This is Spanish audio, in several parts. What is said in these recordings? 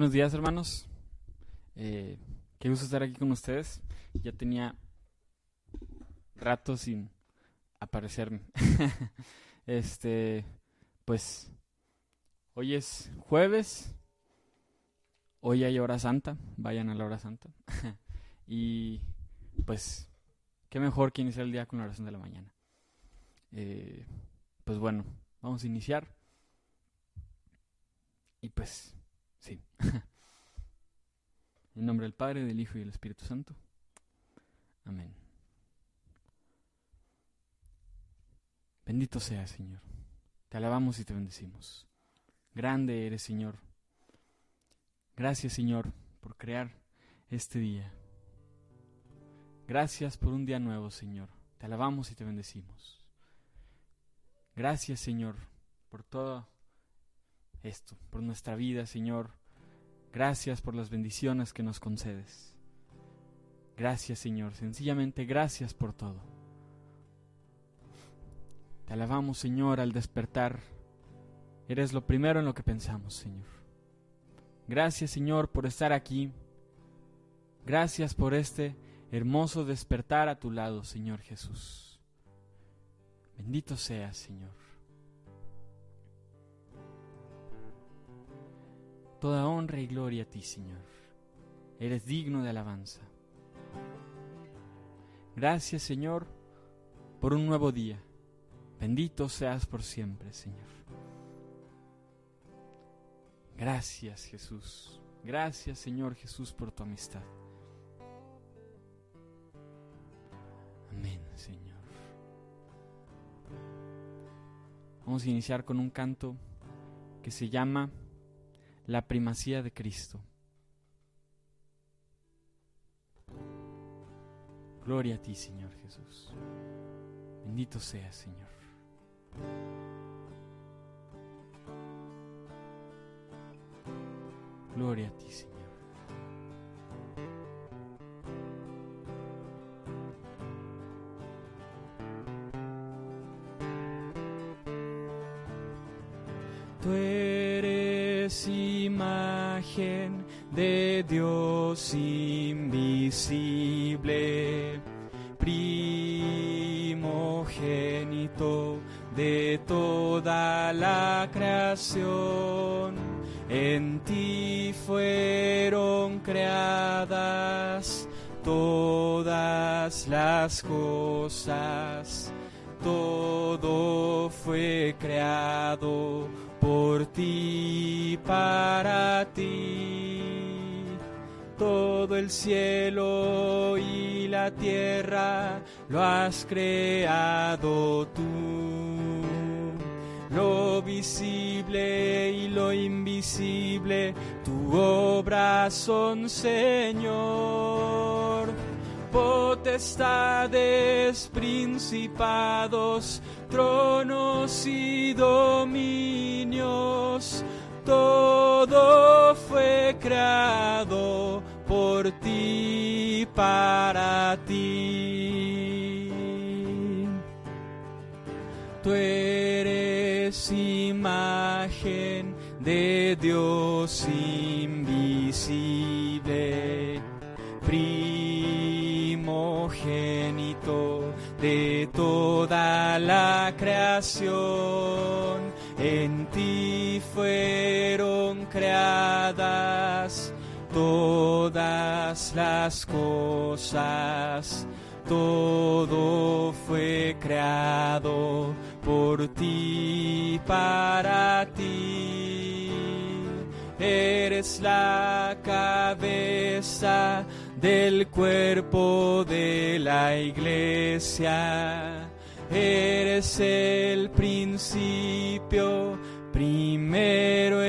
Buenos días, hermanos. Eh, qué gusto estar aquí con ustedes. Ya tenía rato sin aparecerme. este, pues, hoy es jueves. Hoy hay hora santa. Vayan a la hora santa. y, pues, qué mejor que iniciar el día con la oración de la mañana. Eh, pues bueno, vamos a iniciar. Y pues Sí. en nombre del Padre, del Hijo y del Espíritu Santo. Amén. Bendito sea, Señor. Te alabamos y te bendecimos. Grande eres, Señor. Gracias, Señor, por crear este día. Gracias por un día nuevo, Señor. Te alabamos y te bendecimos. Gracias, Señor, por todo esto, por nuestra vida, Señor. Gracias por las bendiciones que nos concedes. Gracias, Señor. Sencillamente gracias por todo. Te alabamos, Señor, al despertar. Eres lo primero en lo que pensamos, Señor. Gracias, Señor, por estar aquí. Gracias por este hermoso despertar a tu lado, Señor Jesús. Bendito seas, Señor. Toda honra y gloria a ti, Señor. Eres digno de alabanza. Gracias, Señor, por un nuevo día. Bendito seas por siempre, Señor. Gracias, Jesús. Gracias, Señor Jesús, por tu amistad. Amén, Señor. Vamos a iniciar con un canto que se llama la primacía de Cristo. Gloria a ti, Señor Jesús. Bendito seas, Señor. Gloria a ti, Señor. De Dios invisible, primogénito de toda la creación. En ti fueron creadas todas las cosas, todo fue creado por ti, para ti. Todo el cielo y la tierra lo has creado tú. Lo visible y lo invisible, tu obra son, Señor potestades, principados, tronos y dominios, todo fue creado por ti, para ti. Tú eres imagen de Dios invisible primogénito de toda la creación. En ti fueron las cosas. Todo fue creado por ti, para ti. Eres la cabeza del cuerpo de la iglesia. Eres el principio, primero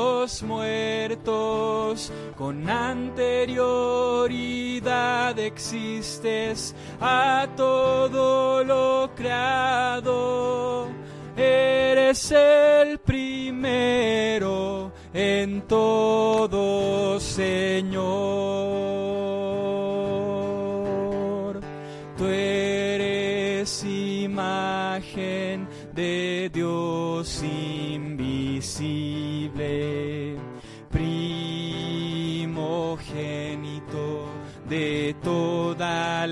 los muertos, con anterioridad existes a todo lo creado. Eres el primero en todo, Señor. Tú eres imagen de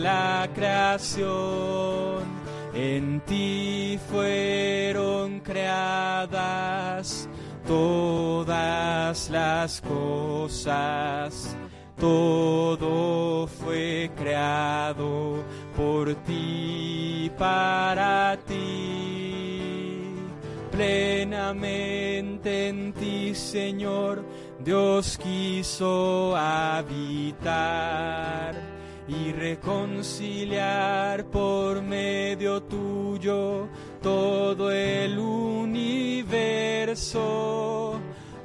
la creación. En ti fueron creadas todas las cosas. Todo fue creado por ti, para ti. Plenamente en ti, Señor, Dios quiso habitar y reconciliar por medio tuyo todo el universo.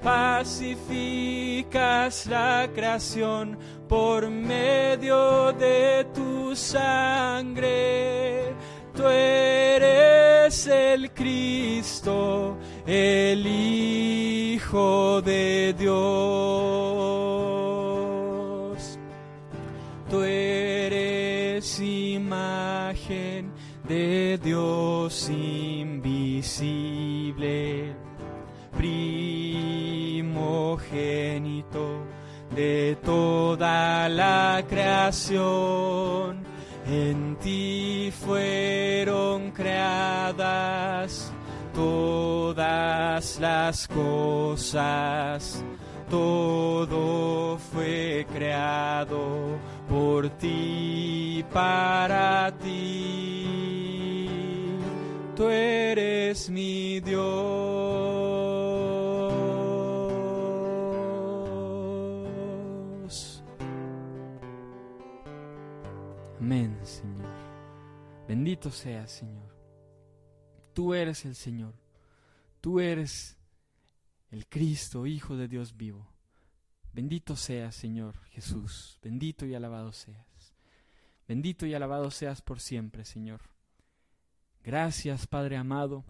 Pacificas la creación por medio de tu sangre. Tú eres el Cristo, el Hijo de Dios. De Dios invisible, primogénito de toda la creación. En ti fueron creadas todas las cosas, todo fue creado por ti, para ti. Tú eres mi Dios. Amén, Señor. Bendito seas, Señor. Tú eres el Señor. Tú eres el Cristo, Hijo de Dios vivo. Bendito seas, Señor Jesús. Bendito y alabado seas. Bendito y alabado seas por siempre, Señor. Gracias, Padre amado,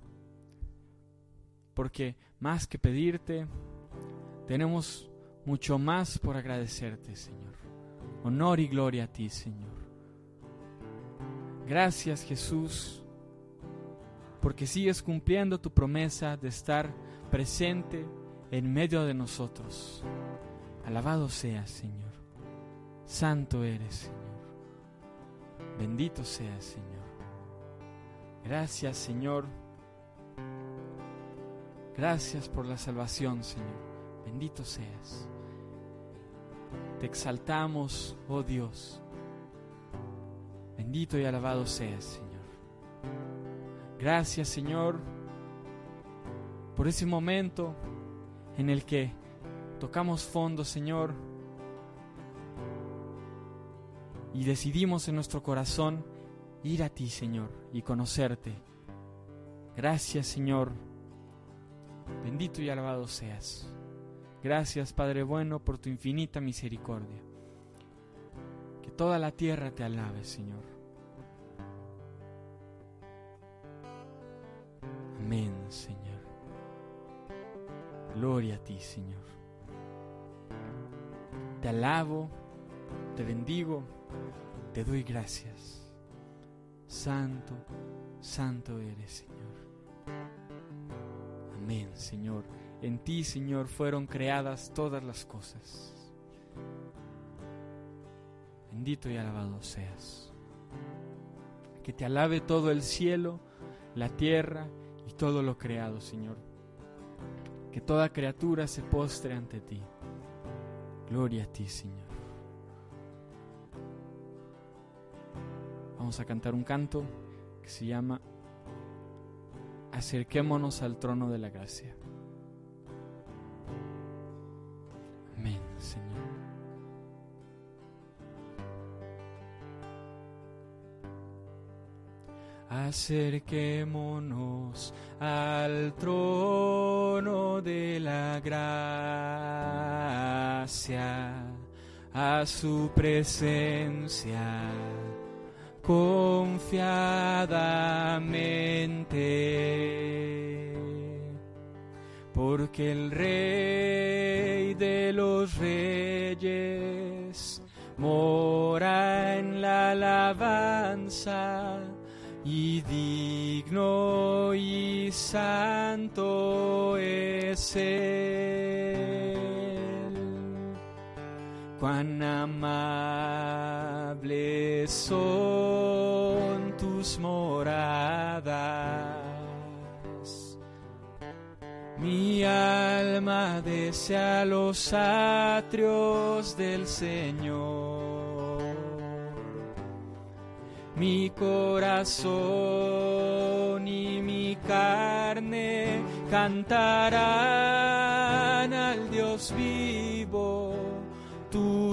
porque más que pedirte, tenemos mucho más por agradecerte, Señor. Honor y gloria a ti, Señor. Gracias, Jesús, porque sigues cumpliendo tu promesa de estar presente en medio de nosotros. Alabado seas, Señor. Santo eres, Señor. Bendito seas, Señor. Gracias, Señor. Gracias por la salvación, Señor. Bendito seas. Te exaltamos, oh Dios. Bendito y alabado seas, Señor. Gracias, Señor, por ese momento en el que tocamos fondo, Señor, y decidimos en nuestro corazón ir a ti, Señor, y conocerte. Gracias, Señor. Bendito y alabado seas. Gracias, Padre bueno, por tu infinita misericordia. Que toda la tierra te alabe, Señor. Amén, Señor. Gloria a ti, Señor. Te alabo, te bendigo, te doy gracias. Santo, santo eres, Señor. Amén, Señor. En ti, Señor, fueron creadas todas las cosas. Bendito y alabado seas. Que te alabe todo el cielo, la tierra y todo lo creado, Señor. Que toda criatura se postre ante ti. Gloria a ti, Señor. Vamos a cantar un canto que se llama Acerquémonos al trono de la gracia. Amén, Señor. Acerquémonos al trono de la gracia, a su presencia confiadamente, porque el Rey de los Reyes mora en la alabanza y digno y santo es Él. Cuán amables son tus moradas. Mi alma desea los atrios del Señor. Mi corazón y mi carne cantarán al Dios vivo.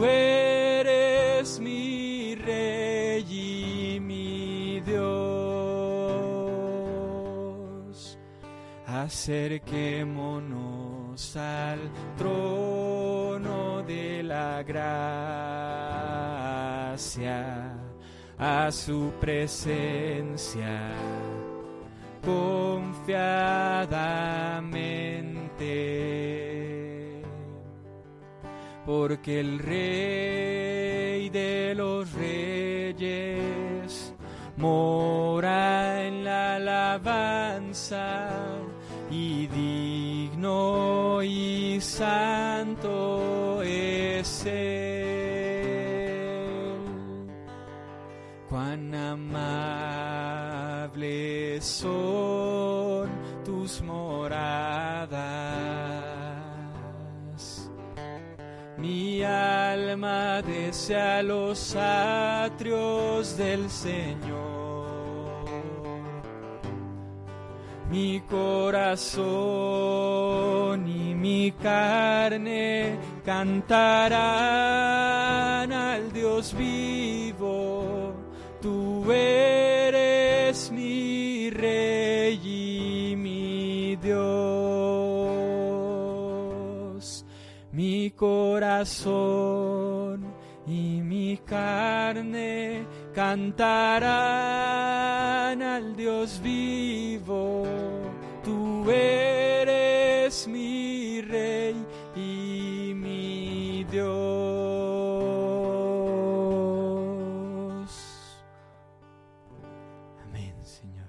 Eres mi rey y mi Dios. Acerquémonos al trono de la gracia, a su presencia confiadamente, porque el Rey de los Reyes mora en la alabanza y digno y santo es Él. Cuán amables son tus alma desea los atrios del Señor. Mi corazón y mi carne cantarán al Dios vivo. Tú eres mi rey y mi Dios. Mi corazón carne cantarán al Dios vivo. Tú eres mi rey y mi Dios. Amén, Señor.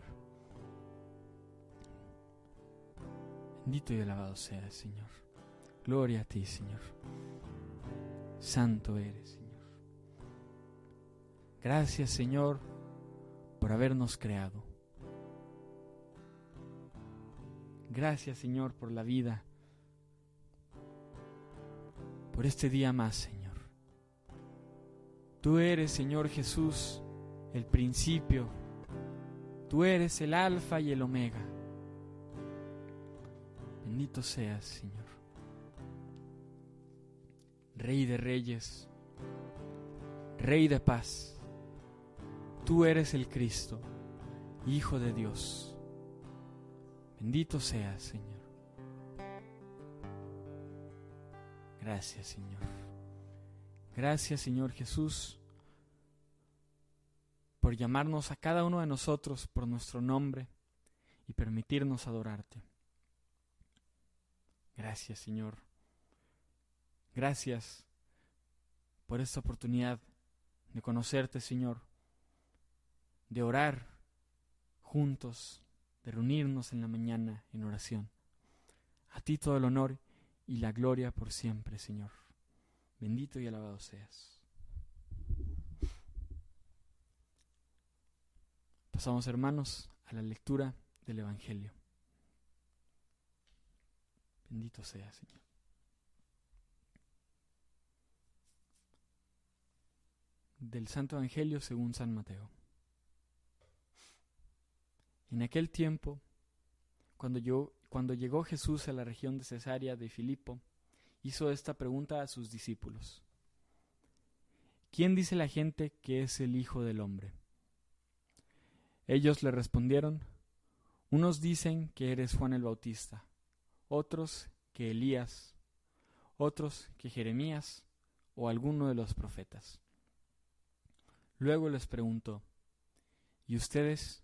Bendito y alabado seas, Señor. Gloria a ti, Señor. Santo eres. Gracias, Señor, por habernos creado. Gracias, Señor, por la vida, por este día más, Señor. Tú eres, Señor Jesús, el principio. Tú eres el alfa y el omega. Bendito seas, Señor. Rey de reyes, Rey de paz. Tú eres el Cristo, Hijo de Dios. Bendito seas, Señor. Gracias, Señor. Gracias, Señor Jesús, por llamarnos a cada uno de nosotros por nuestro nombre y permitirnos adorarte. Gracias, Señor. Gracias por esta oportunidad de conocerte, Señor, de orar juntos, de reunirnos en la mañana en oración. A ti todo el honor y la gloria por siempre, Señor. Bendito y alabado seas. Pasamos, hermanos, a la lectura del Evangelio. Bendito sea, Señor. Del Santo Evangelio según San Mateo. En aquel tiempo, cuando, yo, cuando llegó Jesús a la región de Cesarea de Filipo, hizo esta pregunta a sus discípulos. ¿Quién dice la gente que es el Hijo del Hombre? Ellos le respondieron, unos dicen que eres Juan el Bautista, otros que Elías, otros que Jeremías o alguno de los profetas. Luego les preguntó, ¿y ustedes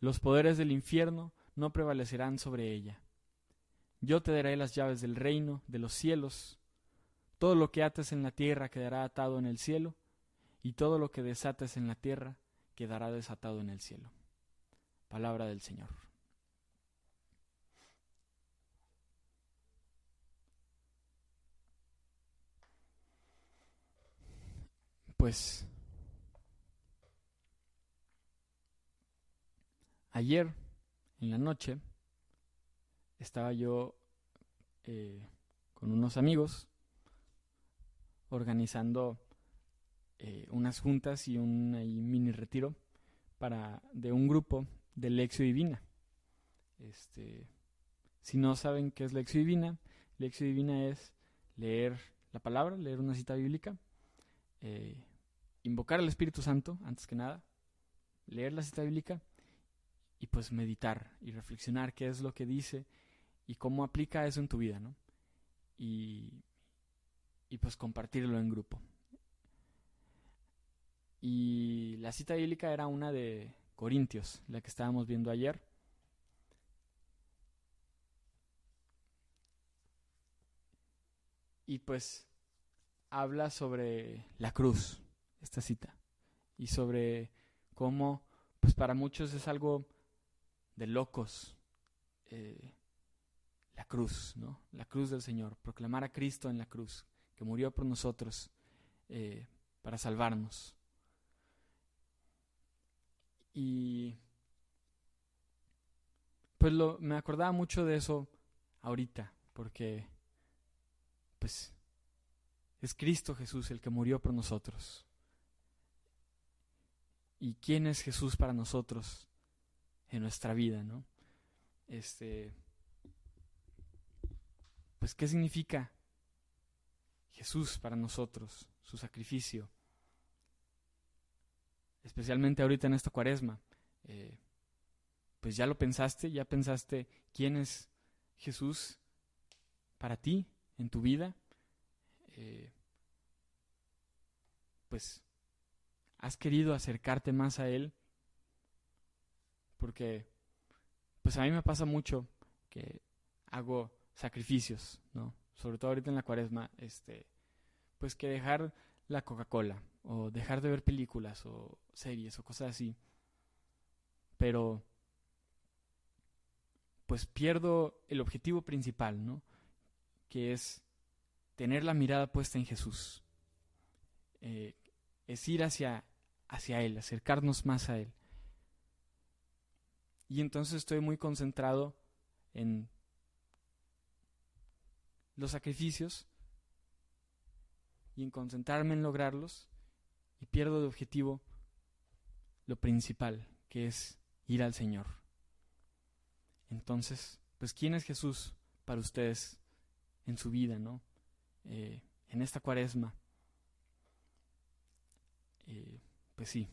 Los poderes del infierno no prevalecerán sobre ella. Yo te daré las llaves del reino, de los cielos. Todo lo que ates en la tierra quedará atado en el cielo, y todo lo que desates en la tierra quedará desatado en el cielo. Palabra del Señor. Pues ayer en la noche estaba yo eh, con unos amigos organizando eh, unas juntas y un mini retiro para de un grupo de Lexio Divina. Este, si no saben qué es Lexio Divina, Lexio Divina es leer la palabra, leer una cita bíblica, eh, invocar al Espíritu Santo, antes que nada, leer la cita bíblica y pues meditar y reflexionar qué es lo que dice y cómo aplica eso en tu vida, ¿no? Y, y pues compartirlo en grupo. Y la cita bíblica era una de Corintios, la que estábamos viendo ayer. Y pues habla sobre la cruz, esta cita, y sobre cómo, pues para muchos es algo de locos. Eh, la cruz, ¿no? La cruz del Señor, proclamar a Cristo en la cruz, que murió por nosotros eh, para salvarnos. Y pues lo, me acordaba mucho de eso ahorita, porque pues es Cristo Jesús el que murió por nosotros. ¿Y quién es Jesús para nosotros? En nuestra vida, ¿no? Este, pues, ¿qué significa Jesús para nosotros, su sacrificio? Especialmente ahorita en esta cuaresma. Eh, pues ya lo pensaste, ya pensaste quién es Jesús para ti en tu vida. Eh, pues has querido acercarte más a Él porque pues a mí me pasa mucho que hago sacrificios, ¿no? Sobre todo ahorita en la cuaresma, este, pues que dejar la Coca-Cola o dejar de ver películas o series o cosas así. Pero pues pierdo el objetivo principal, ¿no? Que es tener la mirada puesta en Jesús. Eh, es ir hacia, hacia Él, acercarnos más a Él. Y entonces estoy muy concentrado en los sacrificios y en concentrarme en lograrlos y pierdo de objetivo lo principal, que es ir al Señor. Entonces, pues, ¿quién es Jesús para ustedes en su vida, no? Eh, en esta cuaresma. Eh, pues sí.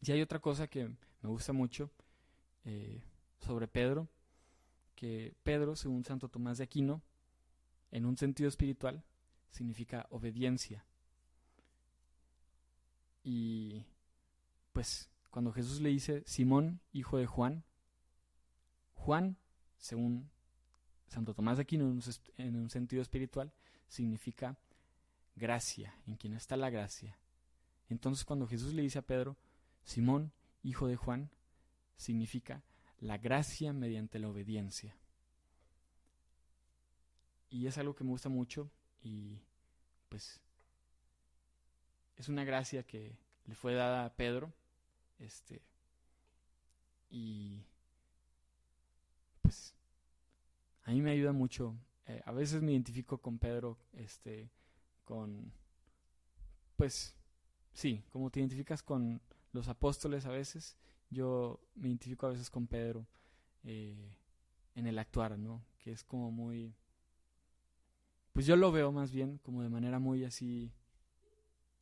Y hay otra cosa que me gusta mucho, eh, sobre Pedro, que Pedro, según Santo Tomás de Aquino, en un sentido espiritual, significa obediencia. Y pues cuando Jesús le dice Simón, hijo de Juan, Juan, según Santo Tomás de Aquino, en un sentido espiritual, significa gracia, en quien está la gracia. Entonces cuando Jesús le dice a Pedro, Simón, hijo de Juan, significa la gracia mediante la obediencia. Y es algo que me gusta mucho y pues es una gracia que le fue dada a Pedro. Este y pues a mí me ayuda mucho. Eh, a veces me identifico con Pedro, este, con pues sí, como te identificas con los apóstoles a veces, yo me identifico a veces con Pedro eh, en el actuar, ¿no? Que es como muy... Pues yo lo veo más bien como de manera muy así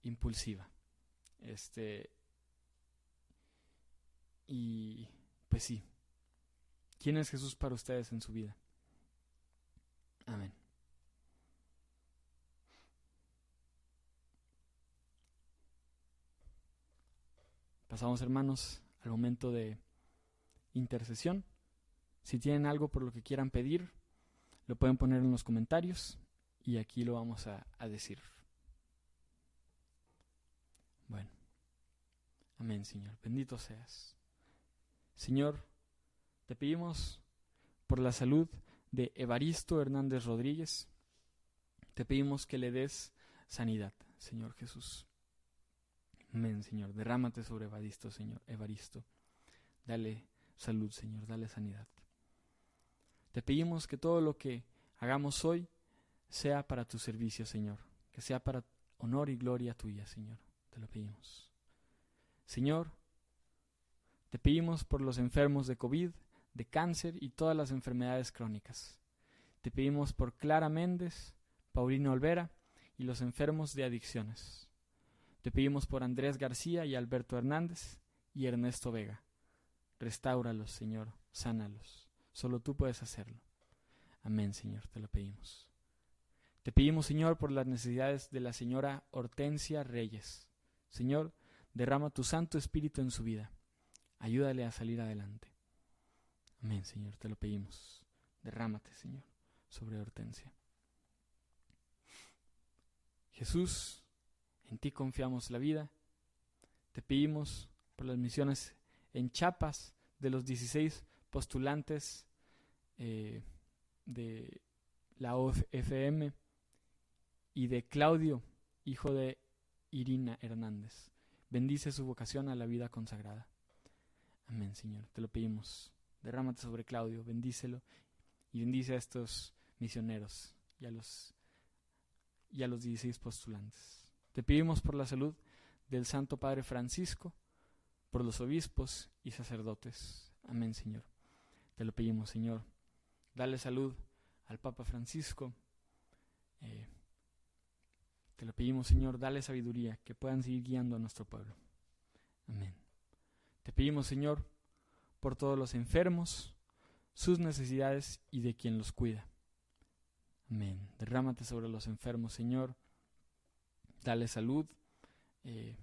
impulsiva. Este... Y pues sí. ¿Quién es Jesús para ustedes en su vida? Amén. Pasamos hermanos al momento de intercesión. Si tienen algo por lo que quieran pedir, lo pueden poner en los comentarios y aquí lo vamos a, a decir. Bueno, amén, Señor. Bendito seas. Señor, te pedimos por la salud de Evaristo Hernández Rodríguez. Te pedimos que le des sanidad, Señor Jesús. Amén, Señor. Derrámate sobre Evaristo, Señor. Evaristo. Dale salud, Señor. Dale sanidad. Te pedimos que todo lo que hagamos hoy sea para tu servicio, Señor. Que sea para honor y gloria tuya, Señor. Te lo pedimos. Señor, te pedimos por los enfermos de COVID, de cáncer y todas las enfermedades crónicas. Te pedimos por Clara Méndez, Paulino Olvera y los enfermos de adicciones. Te pedimos por Andrés García y Alberto Hernández y Ernesto Vega. Restáuralos, Señor, sánalos. Solo tú puedes hacerlo. Amén, Señor, te lo pedimos. Te pedimos, Señor, por las necesidades de la señora Hortensia Reyes. Señor, derrama tu Santo Espíritu en su vida. Ayúdale a salir adelante. Amén, Señor, te lo pedimos. Derrámate, Señor, sobre Hortensia. Jesús, en ti confiamos la vida. Te pedimos por las misiones en Chiapas de los 16 postulantes eh, de la OFM y de Claudio, hijo de Irina Hernández. Bendice su vocación a la vida consagrada. Amén, Señor. Te lo pedimos. Derrámate sobre Claudio, bendícelo y bendice a estos misioneros y a los, y a los 16 postulantes. Te pedimos por la salud del Santo Padre Francisco, por los obispos y sacerdotes. Amén, Señor. Te lo pedimos, Señor. Dale salud al Papa Francisco. Eh, te lo pedimos, Señor, dale sabiduría, que puedan seguir guiando a nuestro pueblo. Amén. Te pedimos, Señor, por todos los enfermos, sus necesidades y de quien los cuida. Amén. Derrámate sobre los enfermos, Señor dale salud. Eh,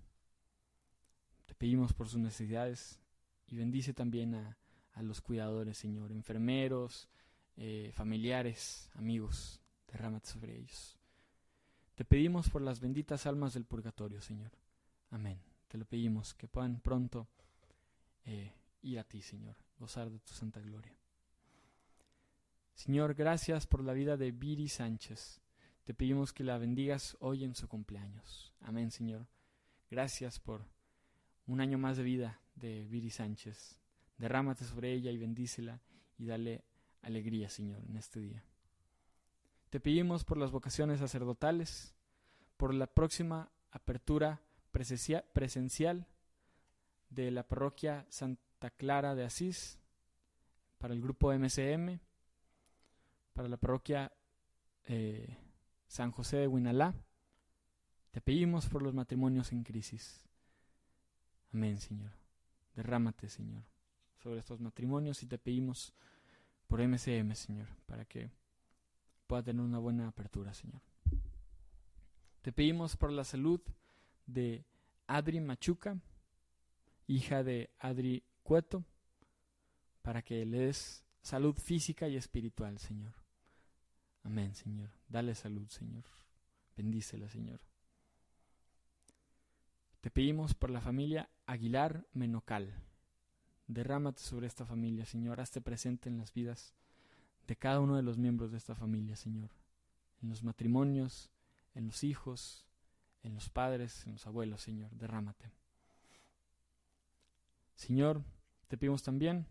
te pedimos por sus necesidades y bendice también a, los cuidadores, Señor, enfermeros, eh, familiares, amigos, derrámate sobre ellos. Te pedimos por las benditas almas del purgatorio, Señor. Amén. Te lo pedimos, que puedan pronto eh, ir a ti, Señor, gozar de tu santa gloria. Señor, gracias por la vida de Viri Sánchez. Te pedimos que la bendigas hoy en su cumpleaños. Amén, Señor. Gracias por un año más de vida de Viri Sánchez. Derrámate sobre ella y bendícela y dale alegría, Señor, en este día. Te pedimos por las vocaciones sacerdotales, por la próxima apertura presencial de la parroquia Santa Clara de Asís, para el grupo MCM, para la parroquia eh, San José de Huinalá, te pedimos por los matrimonios en crisis. Amén, Señor. Derrámate, Señor, sobre estos matrimonios y te pedimos por MCM, Señor, para que pueda tener una buena apertura, Señor. Te pedimos por la salud de Adri Machuca, hija de Adri Cueto, para que le des salud física y espiritual, Señor. Amén, Señor. Dale salud, Señor. Bendícela, Señor. Te pedimos por la familia Aguilar Menocal. Derrámate sobre esta familia, Señor. Hazte presente en las vidas de cada uno de los miembros de esta familia, Señor. En los matrimonios, en los hijos, en los padres, en los abuelos, Señor. Derrámate. Señor, te pedimos también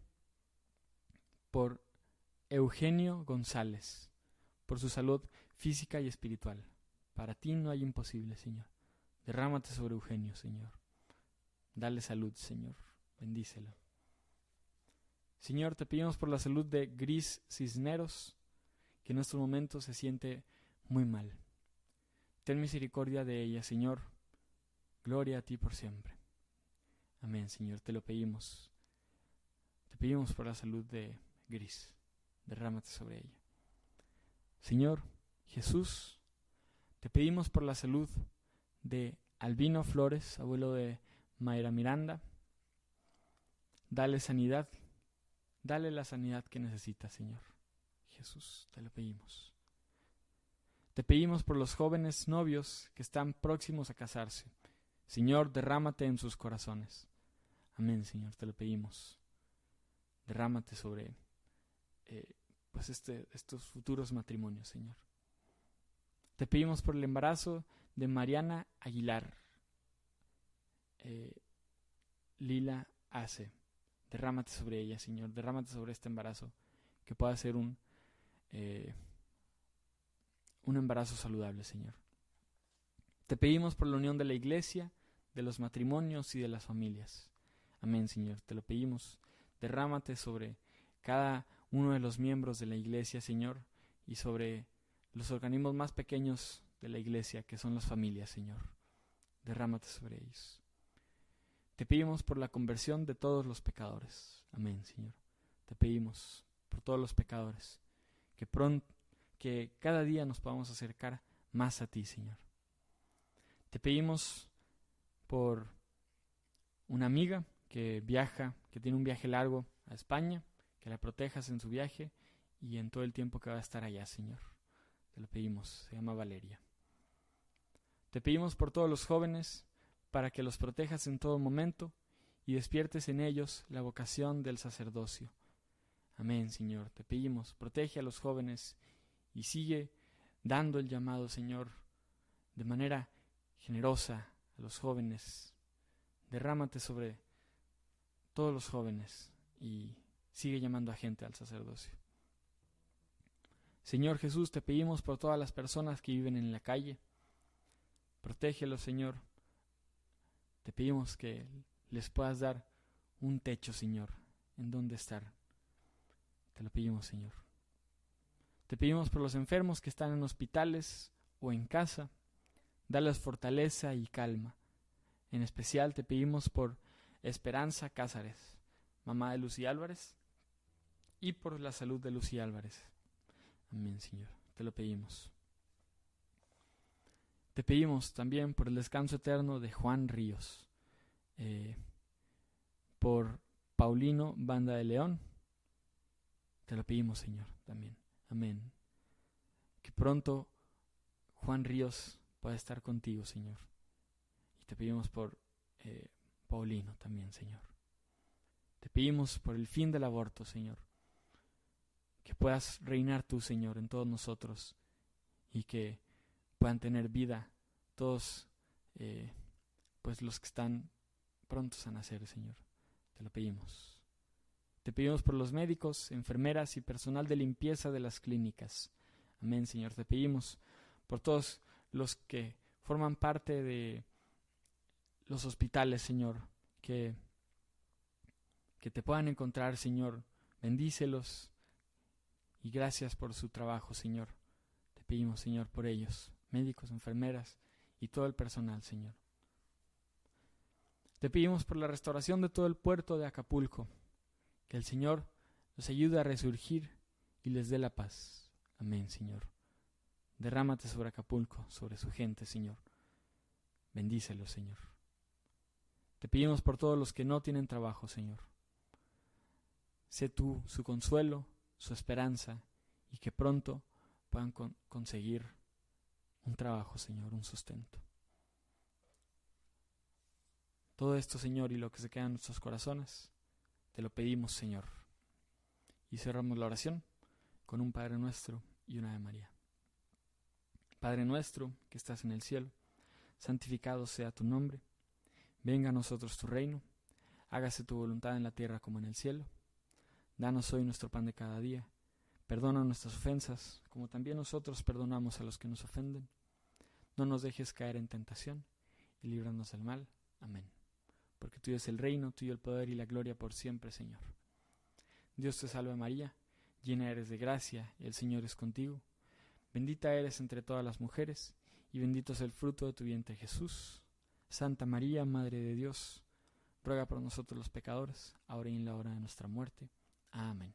por Eugenio González por su salud física y espiritual. Para ti no hay imposible, Señor. Derrámate sobre Eugenio, Señor. Dale salud, Señor. Bendícelo. Señor, te pedimos por la salud de Gris Cisneros, que en estos momentos se siente muy mal. Ten misericordia de ella, Señor. Gloria a ti por siempre. Amén, Señor, te lo pedimos. Te pedimos por la salud de Gris. Derrámate sobre ella. Señor Jesús, te pedimos por la salud de Albino Flores, abuelo de Mayra Miranda, Dale sanidad. Dale la sanidad que necesita, Señor. Jesús, te lo pedimos. Te pedimos por los jóvenes novios que están próximos a casarse. Señor, derrámate en sus corazones. Amén, Señor, te lo pedimos. Derrámate sobre eh, pues este, estos futuros matrimonios, Señor. Te pedimos por el embarazo de Mariana Aguilar. Eh, Lila Ace. Derrámate sobre ella, Señor. Derrámate sobre este embarazo. Que pueda ser un, eh, un embarazo saludable, Señor. Te pedimos por la unión de la iglesia, de los matrimonios y de las familias. Amén, Señor. Te lo pedimos. Derrámate sobre cada uno de los miembros de la iglesia, Señor, y sobre los organismos más pequeños de la iglesia, que son las familias, Señor. Derrámate sobre ellos. Te pedimos por la conversión de todos los pecadores. Amén, Señor. Te pedimos por todos los pecadores que pronto que cada día nos podamos acercar más a ti, Señor. Te pedimos por una amiga que viaja, que tiene un viaje largo a España, que la protejas en su viaje y en todo el tiempo que va a estar allá, Señor. Te lo pedimos, se llama Valeria. Te pedimos por todos los jóvenes, para que los protejas en todo momento y despiertes en ellos la vocación del sacerdocio. Amén, Señor. Te pedimos, protege a los jóvenes y sigue dando el llamado, Señor, de manera generosa a los jóvenes. Derrámate sobre todos los jóvenes y sigue llamando a gente al sacerdocio. Señor Jesús, te pedimos por todas las personas que viven en la calle. Protégelos, Señor. Te pedimos que les puedas dar un techo, Señor, en donde estar. Te lo pedimos, Señor. Te pedimos por los enfermos que están en hospitales o en casa, dales fortaleza y calma. En especial te pedimos por Esperanza Cázares, mamá de Lucía Álvarez, y por la salud de Lucía Álvarez. Amén, Señor. Te lo pedimos. Te pedimos también por el descanso eterno de Juan Ríos, eh, por Paulino Banda de León. Te lo pedimos, Señor, también. Amén. Que pronto Juan Ríos pueda estar contigo, Señor. Y te pedimos por eh, Paulino también, Señor. Te pedimos por el fin del aborto, Señor. Que puedas reinar tú, Señor, en todos nosotros. Y que puedan tener vida todos, eh, pues los que están prontos a nacer, Señor. Te lo pedimos. Te pedimos por los médicos, enfermeras y personal de limpieza de las clínicas. Amén, Señor. Te pedimos por todos los que forman parte de los hospitales, Señor, que, que te puedan encontrar, Señor. Bendícelos y gracias por su trabajo, Señor. Te pedimos, Señor, por ellos, médicos, enfermeras y todo el personal, Señor. Te pedimos por la restauración de todo el puerto de Acapulco. Que el Señor los ayude a resurgir y les dé la paz. Amén, Señor. Derrámate sobre Acapulco, sobre su gente, Señor. Bendícelo, Señor. Te pedimos por todos los que no tienen trabajo, Señor. Sé tú su consuelo, su esperanza, y que pronto puedan conseguir un trabajo, Señor, un sustento. Todo esto, Señor, y lo que se queda en nuestros corazones, te lo pedimos, Señor. Y cerramos la oración con un Padre nuestro y una de María. Padre nuestro que estás en el cielo, santificado sea tu nombre. Venga a nosotros tu reino. Hágase tu voluntad en la tierra como en el cielo. Danos hoy nuestro pan de cada día. Perdona nuestras ofensas, como también nosotros perdonamos a los que nos ofenden. No nos dejes caer en tentación, y líbranos del mal. Amén porque tuyo es el reino, tuyo el poder y la gloria por siempre, Señor. Dios te salve María, llena eres de gracia, el Señor es contigo. Bendita eres entre todas las mujeres, y bendito es el fruto de tu vientre Jesús. Santa María, Madre de Dios, ruega por nosotros los pecadores, ahora y en la hora de nuestra muerte. Amén.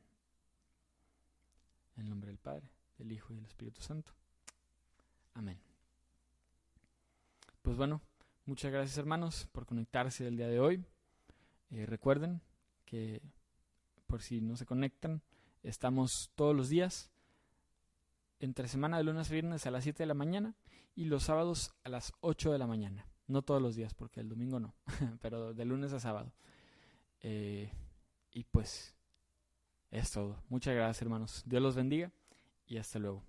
En nombre del Padre, del Hijo y del Espíritu Santo. Amén. Pues bueno, Muchas gracias hermanos por conectarse el día de hoy. Eh, recuerden que por si no se conectan, estamos todos los días, entre semana de lunes a viernes a las 7 de la mañana y los sábados a las 8 de la mañana. No todos los días, porque el domingo no, pero de lunes a sábado. Eh, y pues es todo. Muchas gracias, hermanos. Dios los bendiga y hasta luego.